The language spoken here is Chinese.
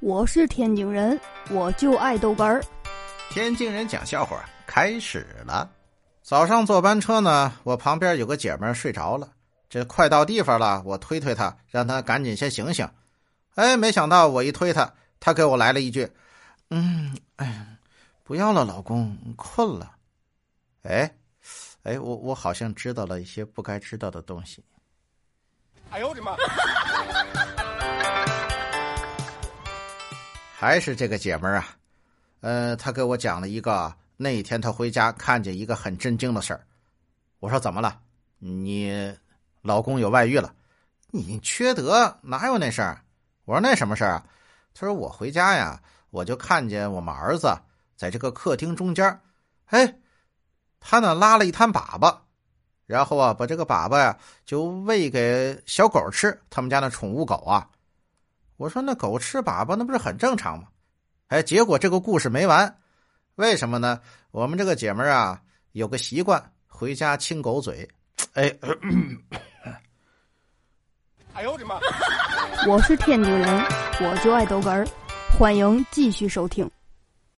我是天津人，我就爱豆干儿。天津人讲笑话开始了。早上坐班车呢，我旁边有个姐们睡着了，这快到地方了，我推推她，让她赶紧先醒醒。哎，没想到我一推她，她给我来了一句：“嗯，哎，不要了，老公，困了。”哎，哎，我我好像知道了一些不该知道的东西。哎呦我的妈！还是这个姐们儿啊，呃，她给我讲了一个那天她回家看见一个很震惊的事儿。我说怎么了？你老公有外遇了？你缺德？哪有那事儿？我说那什么事儿啊？她说我回家呀，我就看见我们儿子在这个客厅中间，哎，他呢拉了一滩粑粑，然后啊把这个粑粑呀就喂给小狗吃，他们家那宠物狗啊。我说那狗吃粑粑那不是很正常吗？哎，结果这个故事没完，为什么呢？我们这个姐们儿啊有个习惯，回家亲狗嘴。哎，哎呦我的妈！我是天津人，我就爱逗哏儿，欢迎继续收听。